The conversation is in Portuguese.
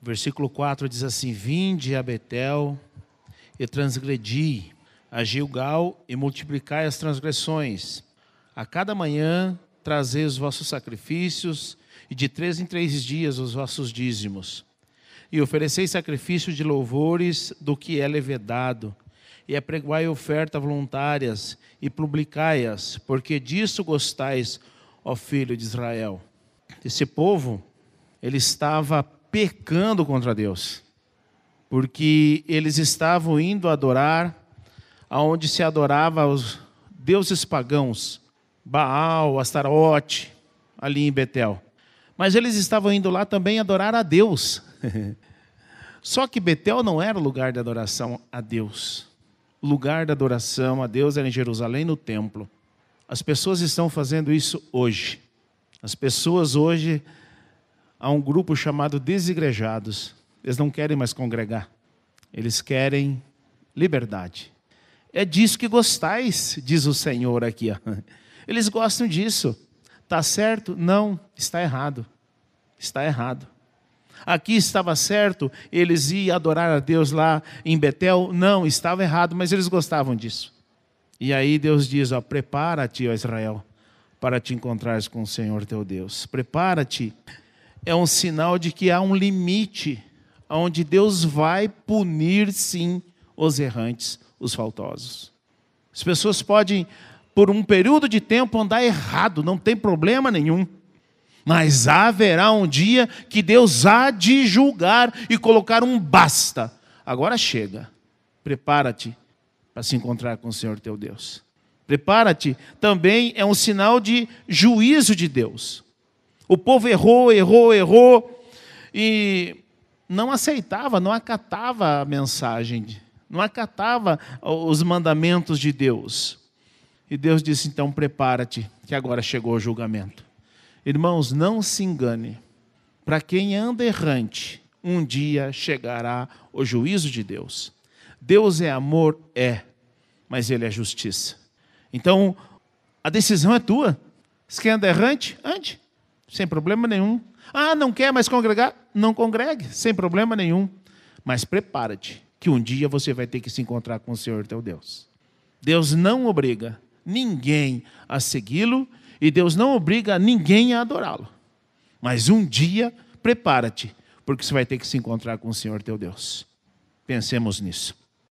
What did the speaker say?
Versículo 4 diz assim: Vinde a Betel e transgredi a Gilgal e multiplicai as transgressões. A cada manhã trazei os vossos sacrifícios e de três em três dias os vossos dízimos. E ofereceis sacrifício de louvores do que é levedado, e apregoai ofertas voluntárias e publicai-as, porque disso gostais, ó filho de Israel. Esse povo, ele estava pecando contra Deus, porque eles estavam indo adorar aonde se adorava os deuses pagãos, Baal, Astarote, ali em Betel. Mas eles estavam indo lá também adorar a Deus. Só que Betel não era o lugar de adoração a Deus. O lugar de adoração a Deus era em Jerusalém, no templo. As pessoas estão fazendo isso hoje. As pessoas hoje, há um grupo chamado desigrejados. Eles não querem mais congregar. Eles querem liberdade. É disso que gostais, diz o Senhor aqui. Eles gostam disso. Está certo? Não, está errado. Está errado. Aqui estava certo, eles iam adorar a Deus lá em Betel? Não, estava errado, mas eles gostavam disso. E aí Deus diz: ó, prepara-te, ó Israel, para te encontrares com o Senhor teu Deus. Prepara-te. É um sinal de que há um limite onde Deus vai punir, sim, os errantes, os faltosos. As pessoas podem por um período de tempo andar errado, não tem problema nenhum. Mas haverá um dia que Deus há de julgar e colocar um basta. Agora chega. Prepara-te para se encontrar com o Senhor teu Deus. Prepara-te também é um sinal de juízo de Deus. O povo errou, errou, errou e não aceitava, não acatava a mensagem, não acatava os mandamentos de Deus. E Deus disse: então, prepara-te, que agora chegou o julgamento. Irmãos, não se engane. Para quem anda errante, um dia chegará o juízo de Deus. Deus é amor? É, mas Ele é justiça. Então, a decisão é tua. Se quer andar errante, ande, sem problema nenhum. Ah, não quer mais congregar? Não congregue, sem problema nenhum. Mas prepara-te, que um dia você vai ter que se encontrar com o Senhor teu Deus. Deus não obriga, ninguém a segui-lo e Deus não obriga ninguém a adorá-lo. Mas um dia, prepara-te, porque você vai ter que se encontrar com o Senhor teu Deus. Pensemos nisso.